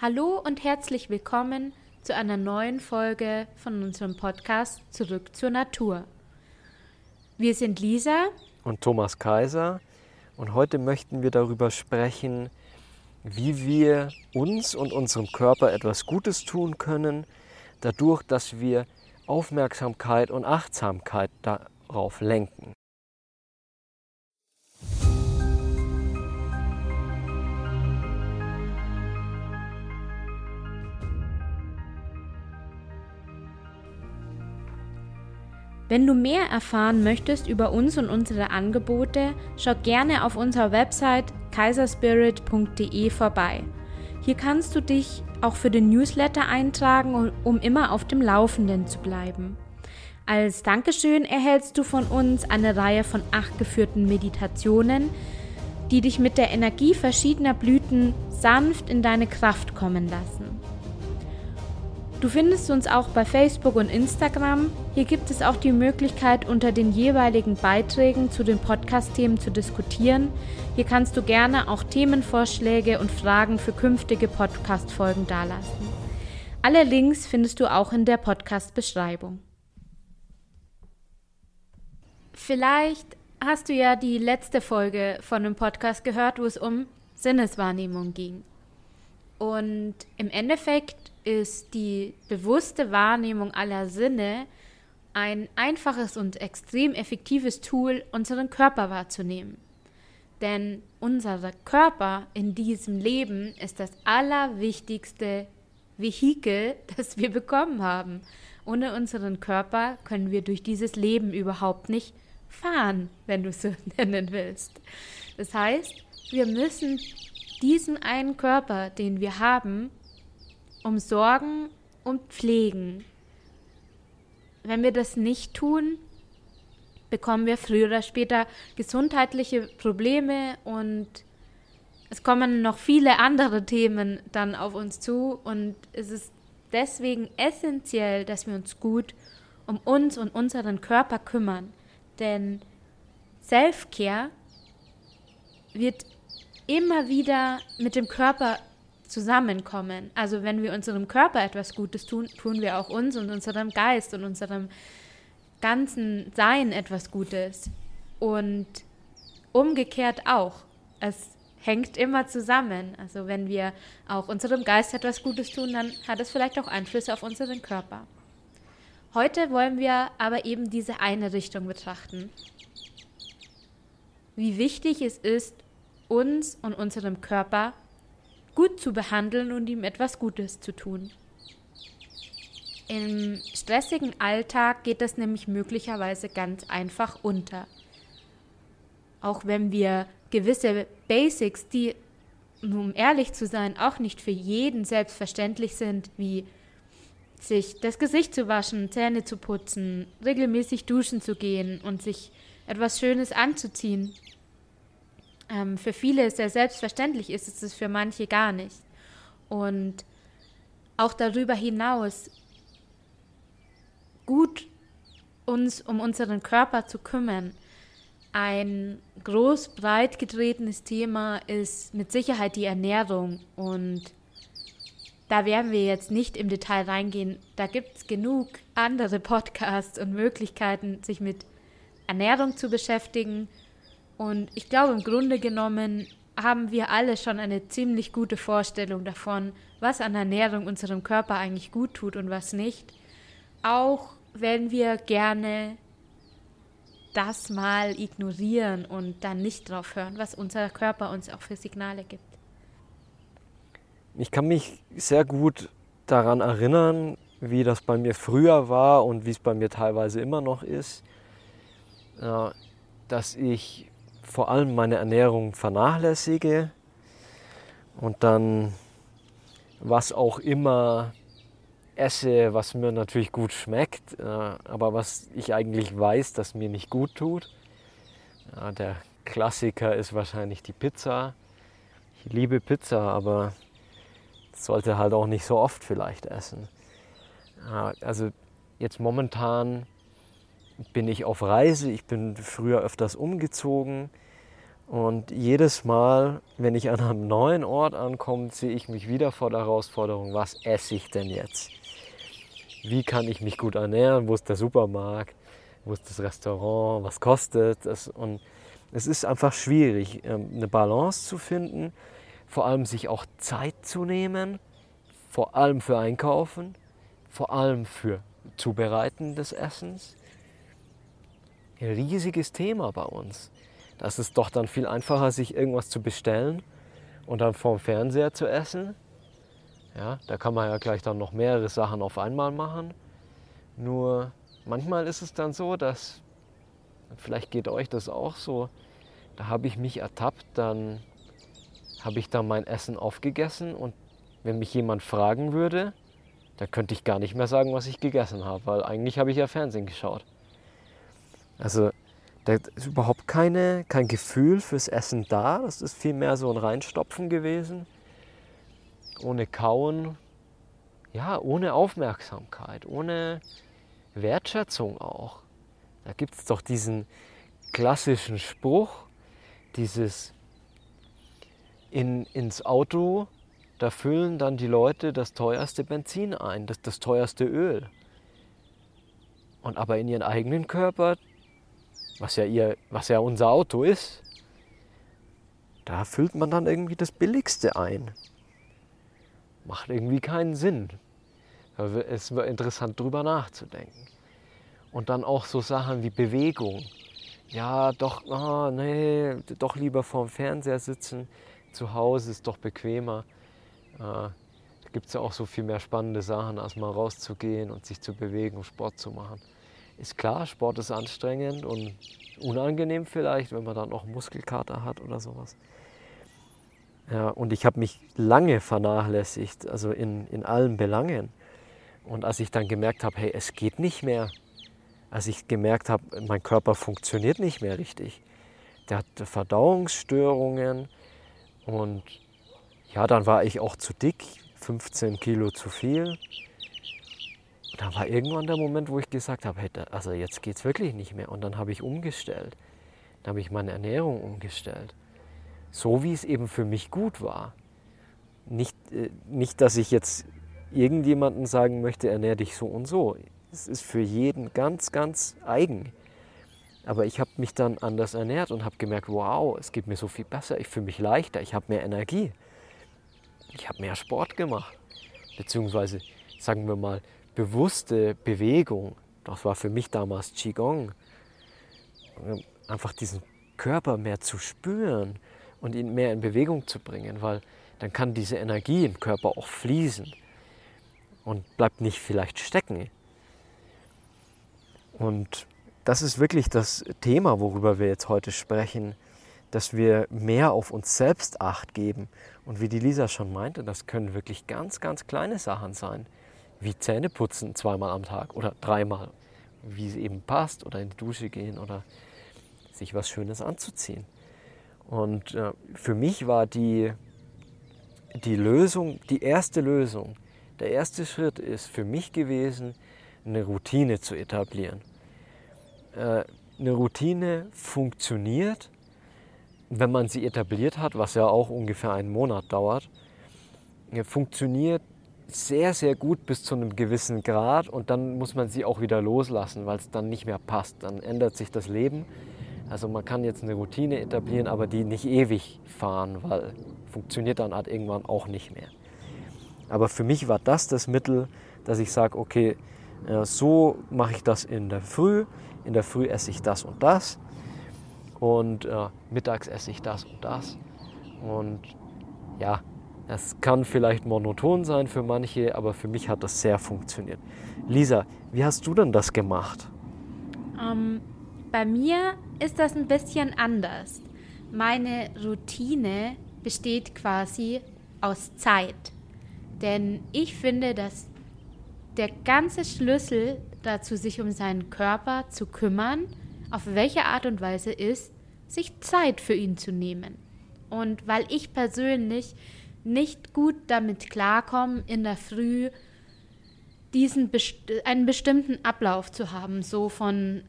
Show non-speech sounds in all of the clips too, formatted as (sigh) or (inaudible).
Hallo und herzlich willkommen zu einer neuen Folge von unserem Podcast Zurück zur Natur. Wir sind Lisa und Thomas Kaiser und heute möchten wir darüber sprechen, wie wir uns und unserem Körper etwas Gutes tun können, dadurch, dass wir Aufmerksamkeit und Achtsamkeit darauf lenken. Wenn du mehr erfahren möchtest über uns und unsere Angebote, schau gerne auf unserer Website kaiserspirit.de vorbei. Hier kannst du dich auch für den Newsletter eintragen, um immer auf dem Laufenden zu bleiben. Als Dankeschön erhältst du von uns eine Reihe von acht geführten Meditationen, die dich mit der Energie verschiedener Blüten sanft in deine Kraft kommen lassen. Du findest uns auch bei Facebook und Instagram. Hier gibt es auch die Möglichkeit, unter den jeweiligen Beiträgen zu den Podcast-Themen zu diskutieren. Hier kannst du gerne auch Themenvorschläge und Fragen für künftige Podcast-Folgen dalassen. Alle Links findest du auch in der Podcast-Beschreibung. Vielleicht hast du ja die letzte Folge von dem Podcast gehört, wo es um Sinneswahrnehmung ging. Und im Endeffekt ist die bewusste Wahrnehmung aller Sinne ein einfaches und extrem effektives Tool, unseren Körper wahrzunehmen. Denn unser Körper in diesem Leben ist das allerwichtigste Vehikel, (laughs) das wir bekommen haben. Ohne unseren Körper können wir durch dieses Leben überhaupt nicht fahren, wenn du es so (laughs) nennen willst. Das heißt, wir müssen diesen einen Körper, den wir haben, umsorgen und pflegen. Wenn wir das nicht tun, bekommen wir früher oder später gesundheitliche Probleme und es kommen noch viele andere Themen dann auf uns zu und es ist deswegen essentiell, dass wir uns gut um uns und unseren Körper kümmern, denn Self-Care wird immer wieder mit dem Körper zusammenkommen. Also wenn wir unserem Körper etwas Gutes tun, tun wir auch uns und unserem Geist und unserem ganzen Sein etwas Gutes. Und umgekehrt auch. Es hängt immer zusammen. Also wenn wir auch unserem Geist etwas Gutes tun, dann hat es vielleicht auch Einflüsse auf unseren Körper. Heute wollen wir aber eben diese eine Richtung betrachten. Wie wichtig es ist, uns und unserem Körper gut zu behandeln und ihm etwas Gutes zu tun. Im stressigen Alltag geht das nämlich möglicherweise ganz einfach unter. Auch wenn wir gewisse Basics, die, um ehrlich zu sein, auch nicht für jeden selbstverständlich sind, wie sich das Gesicht zu waschen, Zähne zu putzen, regelmäßig duschen zu gehen und sich etwas Schönes anzuziehen, ähm, für viele sehr selbstverständlich ist, ist es für manche gar nicht. Und auch darüber hinaus gut uns um unseren Körper zu kümmern. Ein groß breit getretenes Thema ist mit Sicherheit die Ernährung und da werden wir jetzt nicht im Detail reingehen. Da gibt es genug andere Podcasts und Möglichkeiten, sich mit Ernährung zu beschäftigen. Und ich glaube, im Grunde genommen haben wir alle schon eine ziemlich gute Vorstellung davon, was an Ernährung unserem Körper eigentlich gut tut und was nicht. Auch wenn wir gerne das mal ignorieren und dann nicht drauf hören, was unser Körper uns auch für Signale gibt. Ich kann mich sehr gut daran erinnern, wie das bei mir früher war und wie es bei mir teilweise immer noch ist, äh, dass ich vor allem meine Ernährung vernachlässige und dann was auch immer esse, was mir natürlich gut schmeckt, äh, aber was ich eigentlich weiß, dass mir nicht gut tut. Der Klassiker ist wahrscheinlich die Pizza. Ich liebe Pizza, aber sollte halt auch nicht so oft vielleicht essen. Also jetzt momentan bin ich auf Reise, ich bin früher öfters umgezogen Und jedes Mal, wenn ich an einem neuen Ort ankomme, sehe ich mich wieder vor der Herausforderung, was esse ich denn jetzt? Wie kann ich mich gut ernähren? Wo ist der Supermarkt? Wo ist das Restaurant? Was kostet es? Und es ist einfach schwierig, ähm, eine Balance zu finden, vor allem sich auch Zeit zu nehmen, vor allem für Einkaufen, vor allem für Zubereiten des Essens. Riesiges Thema bei uns. Das ist doch dann viel einfacher, sich irgendwas zu bestellen und dann vorm Fernseher zu essen. Ja, da kann man ja gleich dann noch mehrere Sachen auf einmal machen. Nur manchmal ist es dann so, dass, vielleicht geht euch das auch so, da habe ich mich ertappt, dann habe ich dann mein Essen aufgegessen und wenn mich jemand fragen würde, da könnte ich gar nicht mehr sagen, was ich gegessen habe, weil eigentlich habe ich ja Fernsehen geschaut. Also da ist überhaupt keine, kein Gefühl fürs Essen da. Das ist vielmehr so ein Reinstopfen gewesen. Ohne Kauen. Ja, ohne Aufmerksamkeit, ohne Wertschätzung auch. Da gibt es doch diesen klassischen Spruch, dieses in, ins Auto, da füllen dann die Leute das teuerste Benzin ein, das, das teuerste Öl. Und aber in ihren eigenen Körper was ja, ihr, was ja unser Auto ist, da füllt man dann irgendwie das Billigste ein. Macht irgendwie keinen Sinn. Es war interessant, drüber nachzudenken. Und dann auch so Sachen wie Bewegung. Ja, doch, oh, nee, doch lieber vorm Fernseher sitzen. Zu Hause ist doch bequemer. Äh, da gibt es ja auch so viel mehr spannende Sachen, als mal rauszugehen und sich zu bewegen und Sport zu machen ist klar, Sport ist anstrengend und unangenehm vielleicht, wenn man dann auch Muskelkater hat oder sowas. Ja, und ich habe mich lange vernachlässigt, also in, in allen Belangen. Und als ich dann gemerkt habe, hey, es geht nicht mehr, als ich gemerkt habe, mein Körper funktioniert nicht mehr richtig, der hatte Verdauungsstörungen und ja, dann war ich auch zu dick, 15 Kilo zu viel da war irgendwann der Moment, wo ich gesagt habe, hey, also jetzt geht es wirklich nicht mehr. Und dann habe ich umgestellt. Dann habe ich meine Ernährung umgestellt. So wie es eben für mich gut war. Nicht, äh, nicht, dass ich jetzt irgendjemanden sagen möchte, ernähre dich so und so. Es ist für jeden ganz, ganz eigen. Aber ich habe mich dann anders ernährt und habe gemerkt, wow, es geht mir so viel besser, ich fühle mich leichter, ich habe mehr Energie. Ich habe mehr Sport gemacht. Beziehungsweise, sagen wir mal, bewusste Bewegung, das war für mich damals Qigong, einfach diesen Körper mehr zu spüren und ihn mehr in Bewegung zu bringen, weil dann kann diese Energie im Körper auch fließen und bleibt nicht vielleicht stecken. Und das ist wirklich das Thema, worüber wir jetzt heute sprechen, dass wir mehr auf uns selbst acht geben. Und wie die Lisa schon meinte, das können wirklich ganz, ganz kleine Sachen sein wie Zähne putzen zweimal am Tag oder dreimal, wie es eben passt oder in die Dusche gehen oder sich was Schönes anzuziehen. Und äh, für mich war die, die Lösung, die erste Lösung, der erste Schritt ist für mich gewesen, eine Routine zu etablieren. Äh, eine Routine funktioniert, wenn man sie etabliert hat, was ja auch ungefähr einen Monat dauert, funktioniert sehr, sehr gut bis zu einem gewissen Grad und dann muss man sie auch wieder loslassen, weil es dann nicht mehr passt. Dann ändert sich das Leben. Also man kann jetzt eine Routine etablieren, aber die nicht ewig fahren, weil funktioniert dann halt irgendwann auch nicht mehr. Aber für mich war das das Mittel, dass ich sage, okay, so mache ich das in der Früh. In der Früh esse ich das und das und äh, mittags esse ich das und das. Und ja, es kann vielleicht monoton sein für manche, aber für mich hat das sehr funktioniert. Lisa, wie hast du denn das gemacht? Ähm, bei mir ist das ein bisschen anders. Meine Routine besteht quasi aus Zeit. Denn ich finde, dass der ganze Schlüssel dazu, sich um seinen Körper zu kümmern, auf welche Art und Weise ist, sich Zeit für ihn zu nehmen. Und weil ich persönlich nicht gut damit klarkommen, in der Früh diesen einen bestimmten Ablauf zu haben, so von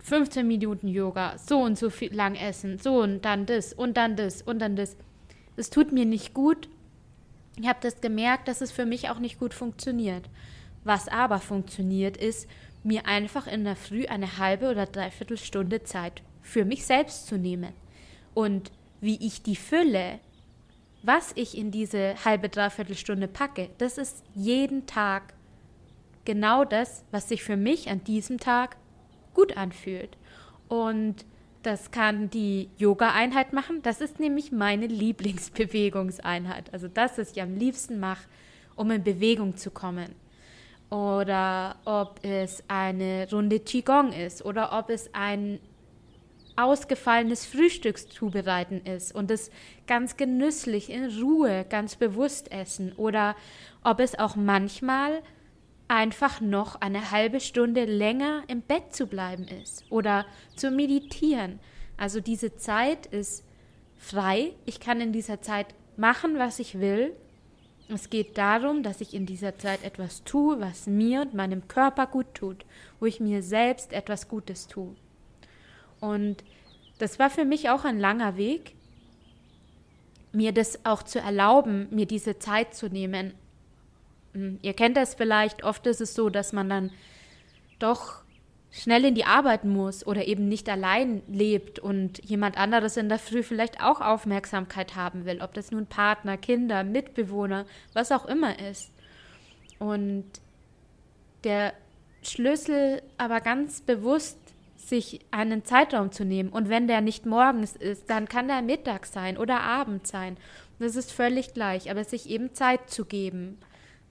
15 Minuten Yoga, so und so viel lang essen, so und dann das und dann das und dann das. Es tut mir nicht gut. Ich habe das gemerkt, dass es für mich auch nicht gut funktioniert. Was aber funktioniert, ist, mir einfach in der Früh eine halbe oder dreiviertel Stunde Zeit für mich selbst zu nehmen. Und wie ich die fülle, was ich in diese halbe, dreiviertel Stunde packe, das ist jeden Tag genau das, was sich für mich an diesem Tag gut anfühlt. Und das kann die Yoga-Einheit machen. Das ist nämlich meine Lieblingsbewegungseinheit. Also das, was ich am liebsten mache, um in Bewegung zu kommen. Oder ob es eine Runde Qigong ist oder ob es ein ausgefallenes Frühstücks zubereiten ist und es ganz genüsslich in Ruhe, ganz bewusst essen oder ob es auch manchmal einfach noch eine halbe Stunde länger im Bett zu bleiben ist oder zu meditieren. Also diese Zeit ist frei. Ich kann in dieser Zeit machen, was ich will. Es geht darum, dass ich in dieser Zeit etwas tue, was mir und meinem Körper gut tut, wo ich mir selbst etwas Gutes tue. Und das war für mich auch ein langer Weg, mir das auch zu erlauben, mir diese Zeit zu nehmen, hm, ihr kennt das vielleicht, oft ist es so, dass man dann doch schnell in die Arbeit muss oder eben nicht allein lebt und jemand anderes in der Früh vielleicht auch Aufmerksamkeit haben will, ob das nun Partner, Kinder, Mitbewohner, was auch immer ist. Und der Schlüssel aber ganz bewusst sich einen Zeitraum zu nehmen. Und wenn der nicht morgens ist, dann kann der Mittag sein oder Abend sein. Das ist völlig gleich, aber sich eben Zeit zu geben.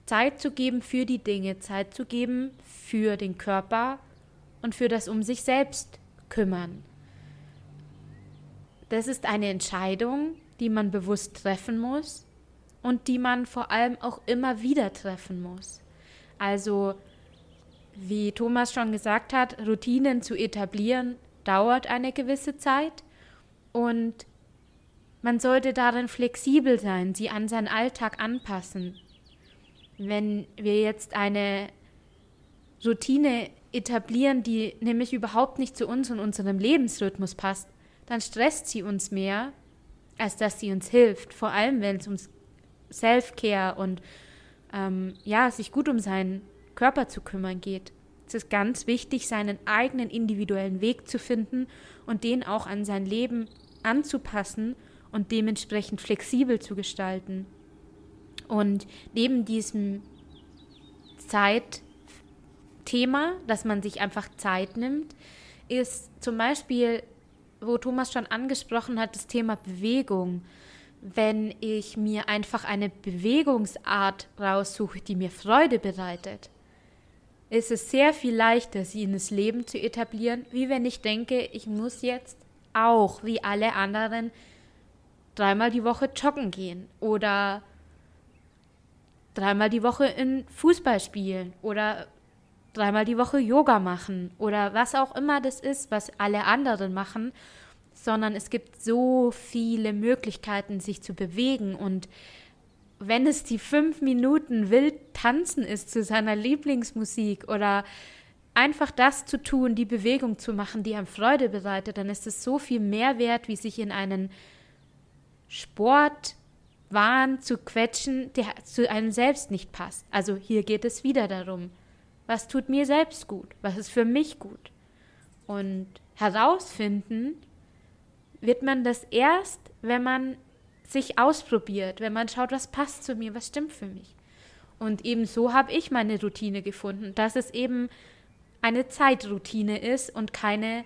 Zeit zu geben für die Dinge, Zeit zu geben für den Körper und für das um sich selbst kümmern. Das ist eine Entscheidung, die man bewusst treffen muss und die man vor allem auch immer wieder treffen muss. Also, wie Thomas schon gesagt hat, Routinen zu etablieren dauert eine gewisse Zeit und man sollte darin flexibel sein, sie an seinen Alltag anpassen wenn wir jetzt eine Routine etablieren, die nämlich überhaupt nicht zu uns und unserem Lebensrhythmus passt, dann stresst sie uns mehr, als dass sie uns hilft. Vor allem, wenn es um Self-Care und ähm, ja, sich gut um seinen Körper zu kümmern geht. Es ist ganz wichtig, seinen eigenen individuellen Weg zu finden und den auch an sein Leben anzupassen und dementsprechend flexibel zu gestalten. Und neben diesem Zeitthema, dass man sich einfach Zeit nimmt, ist zum Beispiel, wo Thomas schon angesprochen hat, das Thema Bewegung. Wenn ich mir einfach eine Bewegungsart raussuche, die mir Freude bereitet, ist es sehr viel leichter, sie in das Leben zu etablieren, wie wenn ich denke, ich muss jetzt auch wie alle anderen dreimal die Woche joggen gehen oder dreimal die Woche in Fußball spielen oder dreimal die Woche Yoga machen oder was auch immer das ist, was alle anderen machen, sondern es gibt so viele Möglichkeiten, sich zu bewegen und wenn es die fünf Minuten wild tanzen ist zu seiner Lieblingsmusik oder einfach das zu tun, die Bewegung zu machen, die einem Freude bereitet, dann ist es so viel mehr wert, wie sich in einen Sport Wahn zu quetschen, der zu einem selbst nicht passt. Also hier geht es wieder darum, was tut mir selbst gut, was ist für mich gut. Und herausfinden wird man das erst, wenn man sich ausprobiert, wenn man schaut, was passt zu mir, was stimmt für mich. Und eben so habe ich meine Routine gefunden, dass es eben eine Zeitroutine ist und keine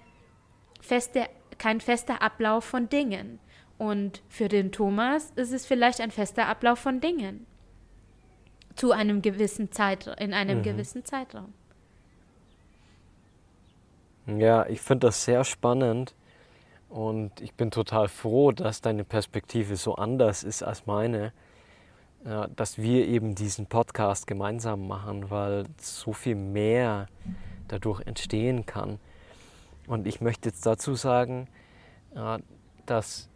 feste, kein fester Ablauf von Dingen. Und für den Thomas ist es vielleicht ein fester Ablauf von Dingen. Zu einem gewissen Zeit, in einem mhm. gewissen Zeitraum. Ja, ich finde das sehr spannend und ich bin total froh, dass deine Perspektive so anders ist als meine, ja, dass wir eben diesen Podcast gemeinsam machen, weil so viel mehr dadurch entstehen kann. Und ich möchte jetzt dazu sagen, ja, dass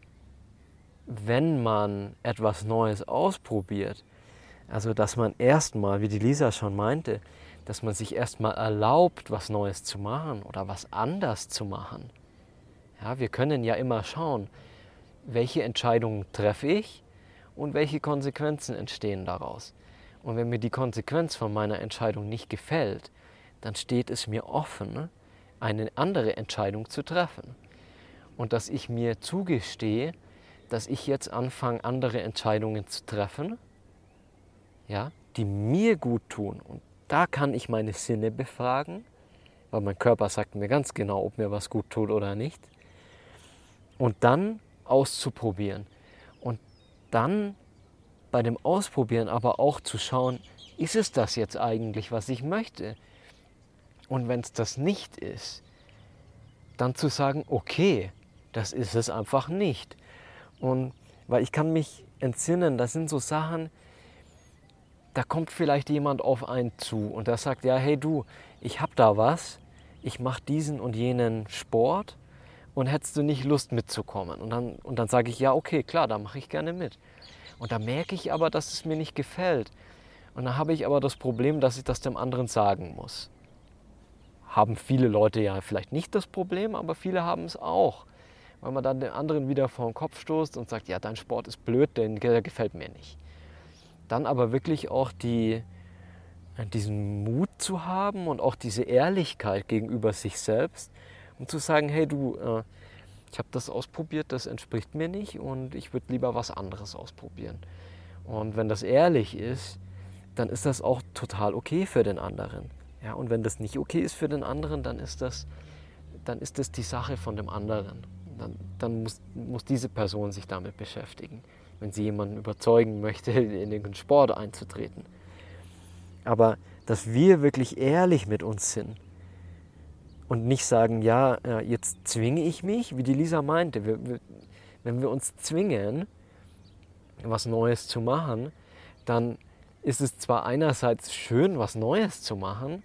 wenn man etwas Neues ausprobiert, also dass man erstmal, wie die Lisa schon meinte, dass man sich erstmal erlaubt, was Neues zu machen oder was anders zu machen. Ja, wir können ja immer schauen, welche Entscheidungen treffe ich und welche Konsequenzen entstehen daraus. Und wenn mir die Konsequenz von meiner Entscheidung nicht gefällt, dann steht es mir offen, eine andere Entscheidung zu treffen. Und dass ich mir zugestehe, dass ich jetzt anfange, andere Entscheidungen zu treffen, ja, die mir gut tun. Und da kann ich meine Sinne befragen, weil mein Körper sagt mir ganz genau, ob mir was gut tut oder nicht. Und dann auszuprobieren. Und dann bei dem Ausprobieren aber auch zu schauen, ist es das jetzt eigentlich, was ich möchte? Und wenn es das nicht ist, dann zu sagen, okay, das ist es einfach nicht. Und weil ich kann mich entsinnen, das sind so Sachen, da kommt vielleicht jemand auf einen zu und der sagt, ja, hey du, ich hab da was, ich mache diesen und jenen Sport und hättest du nicht Lust mitzukommen? Und dann, und dann sage ich, ja, okay, klar, da mache ich gerne mit. Und da merke ich aber, dass es mir nicht gefällt. Und dann habe ich aber das Problem, dass ich das dem anderen sagen muss. Haben viele Leute ja vielleicht nicht das Problem, aber viele haben es auch. Weil man dann den anderen wieder vor den Kopf stoßt und sagt, ja, dein Sport ist blöd, denn der gefällt mir nicht. Dann aber wirklich auch die, diesen Mut zu haben und auch diese Ehrlichkeit gegenüber sich selbst und zu sagen, hey du, äh, ich habe das ausprobiert, das entspricht mir nicht und ich würde lieber was anderes ausprobieren. Und wenn das ehrlich ist, dann ist das auch total okay für den anderen. Ja, und wenn das nicht okay ist für den anderen, dann ist das, dann ist das die Sache von dem anderen. Dann, dann muss, muss diese Person sich damit beschäftigen, wenn sie jemanden überzeugen möchte, (laughs) in den Sport einzutreten. Aber dass wir wirklich ehrlich mit uns sind und nicht sagen, ja, jetzt zwinge ich mich, wie die Lisa meinte. Wir, wir, wenn wir uns zwingen, was Neues zu machen, dann ist es zwar einerseits schön, was Neues zu machen,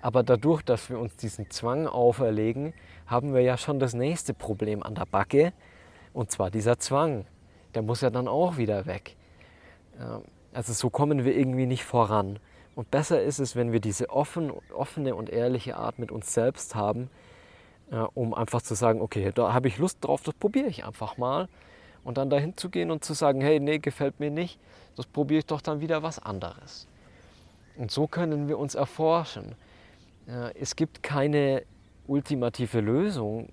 aber dadurch, dass wir uns diesen Zwang auferlegen, haben wir ja schon das nächste Problem an der Backe, und zwar dieser Zwang. Der muss ja dann auch wieder weg. Also so kommen wir irgendwie nicht voran. Und besser ist es, wenn wir diese offen, offene und ehrliche Art mit uns selbst haben, äh, um einfach zu sagen, okay, da habe ich Lust drauf, das probiere ich einfach mal. Und dann dahin zu gehen und zu sagen, hey, nee, gefällt mir nicht, das probiere ich doch dann wieder was anderes. Und so können wir uns erforschen. Äh, es gibt keine ultimative Lösung,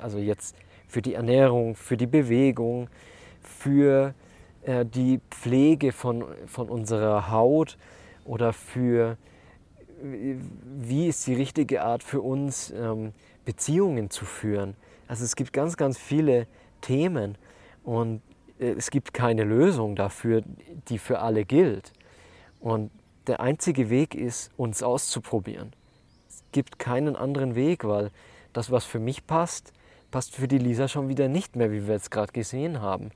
also jetzt für die Ernährung, für die Bewegung, für äh, die Pflege von, von unserer Haut oder für wie ist die richtige Art für uns, ähm, Beziehungen zu führen. Also es gibt ganz, ganz viele Themen und äh, es gibt keine Lösung dafür, die für alle gilt. Und der einzige Weg ist, uns auszuprobieren. Es gibt keinen anderen Weg, weil das, was für mich passt, passt für die Lisa schon wieder nicht mehr, wie wir jetzt gerade gesehen haben.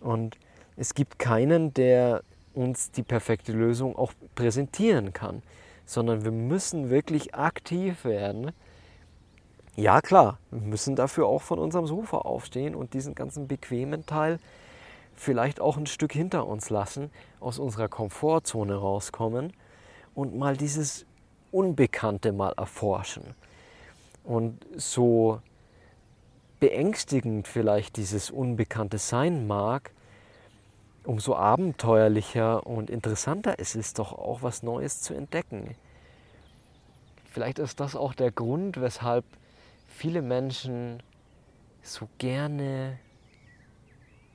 Und es gibt keinen, der uns die perfekte Lösung auch präsentieren kann, sondern wir müssen wirklich aktiv werden. Ja klar, wir müssen dafür auch von unserem Sofa aufstehen und diesen ganzen bequemen Teil vielleicht auch ein Stück hinter uns lassen, aus unserer Komfortzone rauskommen und mal dieses Unbekannte mal erforschen. Und so beängstigend vielleicht dieses Unbekannte sein mag, umso abenteuerlicher und interessanter ist es doch auch, was Neues zu entdecken. Vielleicht ist das auch der Grund, weshalb viele Menschen so gerne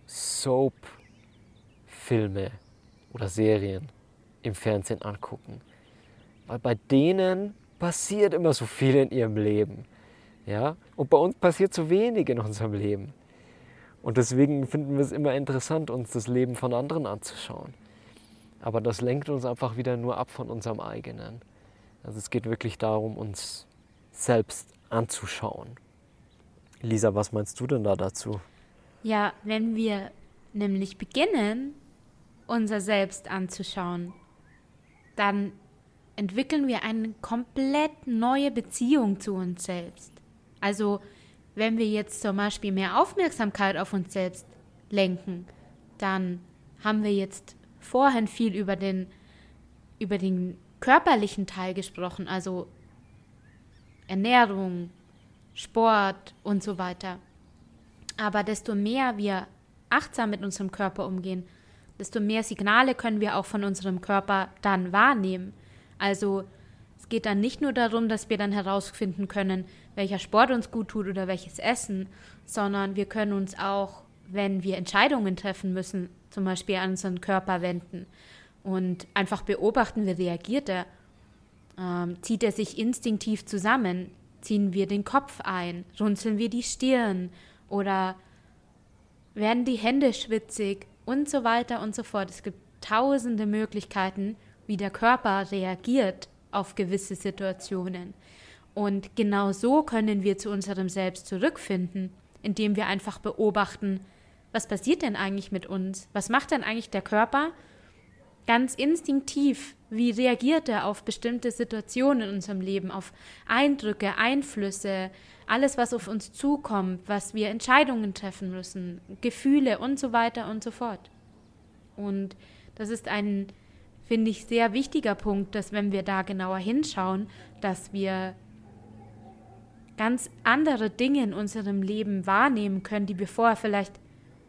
Soap-Filme oder Serien im Fernsehen angucken. Weil bei denen passiert immer so viel in ihrem Leben. Ja? Und bei uns passiert so wenig in unserem Leben. Und deswegen finden wir es immer interessant, uns das Leben von anderen anzuschauen. Aber das lenkt uns einfach wieder nur ab von unserem eigenen. Also es geht wirklich darum, uns selbst anzuschauen. Lisa, was meinst du denn da dazu? Ja, wenn wir nämlich beginnen, unser Selbst anzuschauen, dann entwickeln wir eine komplett neue Beziehung zu uns selbst. Also wenn wir jetzt zum Beispiel mehr Aufmerksamkeit auf uns selbst lenken, dann haben wir jetzt vorhin viel über den, über den körperlichen Teil gesprochen, also Ernährung, Sport und so weiter. Aber desto mehr wir achtsam mit unserem Körper umgehen, desto mehr Signale können wir auch von unserem Körper dann wahrnehmen. Also es geht dann nicht nur darum, dass wir dann herausfinden können, welcher Sport uns gut tut oder welches Essen, sondern wir können uns auch, wenn wir Entscheidungen treffen müssen, zum Beispiel an unseren Körper wenden und einfach beobachten, wie reagiert er. Ähm, zieht er sich instinktiv zusammen? Ziehen wir den Kopf ein? Runzeln wir die Stirn? Oder werden die Hände schwitzig? Und so weiter und so fort. Es gibt tausende Möglichkeiten, wie der Körper reagiert auf gewisse Situationen. Und genau so können wir zu unserem Selbst zurückfinden, indem wir einfach beobachten, was passiert denn eigentlich mit uns? Was macht denn eigentlich der Körper? Ganz instinktiv, wie reagiert er auf bestimmte Situationen in unserem Leben, auf Eindrücke, Einflüsse, alles, was auf uns zukommt, was wir Entscheidungen treffen müssen, Gefühle und so weiter und so fort. Und das ist ein, finde ich, sehr wichtiger Punkt, dass wenn wir da genauer hinschauen, dass wir ganz andere Dinge in unserem Leben wahrnehmen können, die wir vorher vielleicht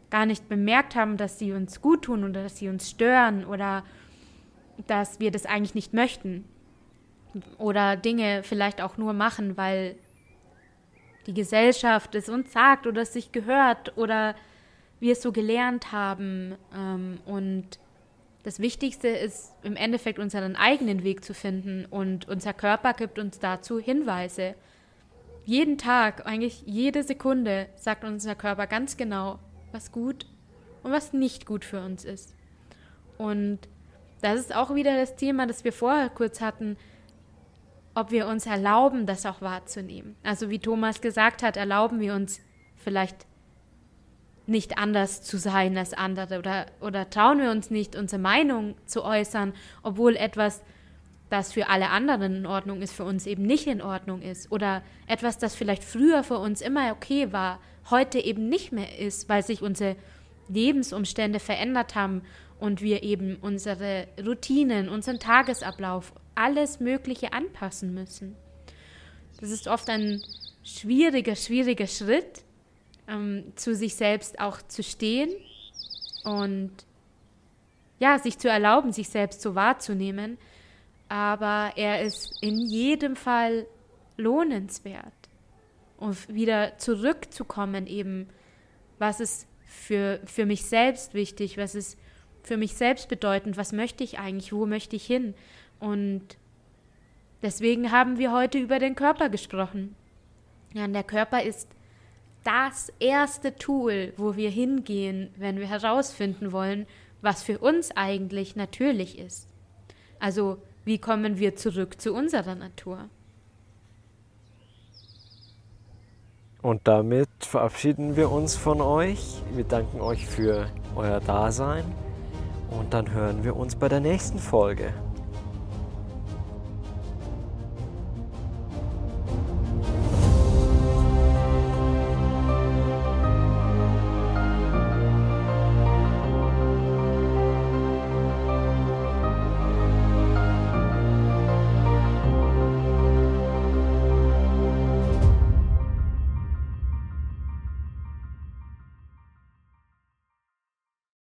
gar nicht bemerkt haben, dass sie uns gut tun oder dass sie uns stören oder dass wir das eigentlich nicht möchten. Oder Dinge vielleicht auch nur machen, weil die Gesellschaft es uns sagt oder es sich gehört oder wir es so gelernt haben. Ähm, und das Wichtigste ist im Endeffekt unseren eigenen Weg zu finden und unser Körper gibt uns dazu Hinweise. Jeden Tag, eigentlich jede Sekunde sagt unser Körper ganz genau, was gut und was nicht gut für uns ist. Und das ist auch wieder das Thema, das wir vorher kurz hatten, ob wir uns erlauben, das auch wahrzunehmen. Also wie Thomas gesagt hat, erlauben wir uns vielleicht nicht anders zu sein als andere oder, oder trauen wir uns nicht, unsere Meinung zu äußern, obwohl etwas das für alle anderen in Ordnung ist, für uns eben nicht in Ordnung ist. Oder etwas, das vielleicht früher für uns immer okay war, heute eben nicht mehr ist, weil sich unsere Lebensumstände verändert haben und wir eben unsere Routinen, unseren Tagesablauf, alles Mögliche anpassen müssen. Das ist oft ein schwieriger, schwieriger Schritt, ähm, zu sich selbst auch zu stehen und ja, sich zu erlauben, sich selbst so wahrzunehmen aber er ist in jedem Fall lohnenswert. Und wieder zurückzukommen eben, was ist für, für mich selbst wichtig, was ist für mich selbst bedeutend, was möchte ich eigentlich, wo möchte ich hin. Und deswegen haben wir heute über den Körper gesprochen. Ja, der Körper ist das erste Tool, wo wir hingehen, wenn wir herausfinden wollen, was für uns eigentlich natürlich ist. Also wie kommen wir zurück zu unserer Natur? Und damit verabschieden wir uns von euch. Wir danken euch für euer Dasein und dann hören wir uns bei der nächsten Folge.